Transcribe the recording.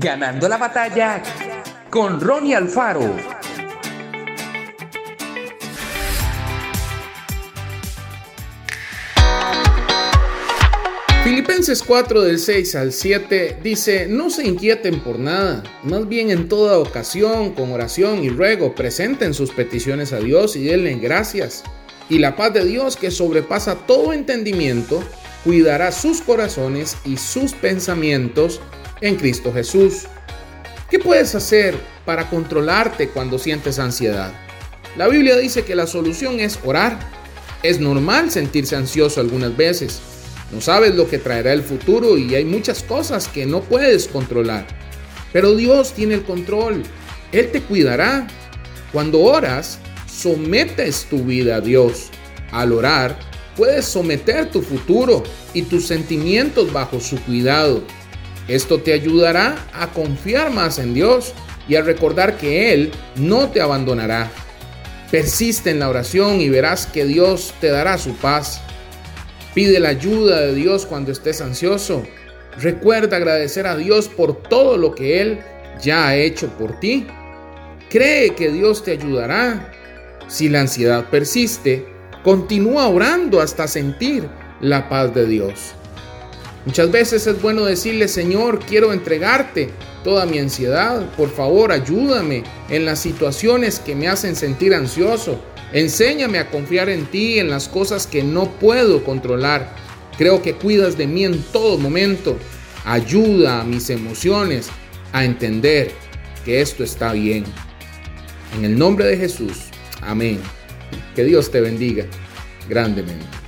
Ganando la batalla con Ronnie Alfaro. Filipenses 4 del 6 al 7 dice, no se inquieten por nada, más bien en toda ocasión, con oración y ruego, presenten sus peticiones a Dios y denle gracias. Y la paz de Dios que sobrepasa todo entendimiento, cuidará sus corazones y sus pensamientos en Cristo Jesús. ¿Qué puedes hacer para controlarte cuando sientes ansiedad? La Biblia dice que la solución es orar. Es normal sentirse ansioso algunas veces. No sabes lo que traerá el futuro y hay muchas cosas que no puedes controlar. Pero Dios tiene el control. Él te cuidará. Cuando oras, sometes tu vida a Dios. Al orar, puedes someter tu futuro y tus sentimientos bajo su cuidado. Esto te ayudará a confiar más en Dios y a recordar que Él no te abandonará. Persiste en la oración y verás que Dios te dará su paz. Pide la ayuda de Dios cuando estés ansioso. Recuerda agradecer a Dios por todo lo que Él ya ha hecho por ti. Cree que Dios te ayudará. Si la ansiedad persiste, continúa orando hasta sentir la paz de Dios. Muchas veces es bueno decirle, Señor, quiero entregarte toda mi ansiedad. Por favor, ayúdame en las situaciones que me hacen sentir ansioso. Enséñame a confiar en ti en las cosas que no puedo controlar. Creo que cuidas de mí en todo momento. Ayuda a mis emociones a entender que esto está bien. En el nombre de Jesús. Amén. Que Dios te bendiga grandemente.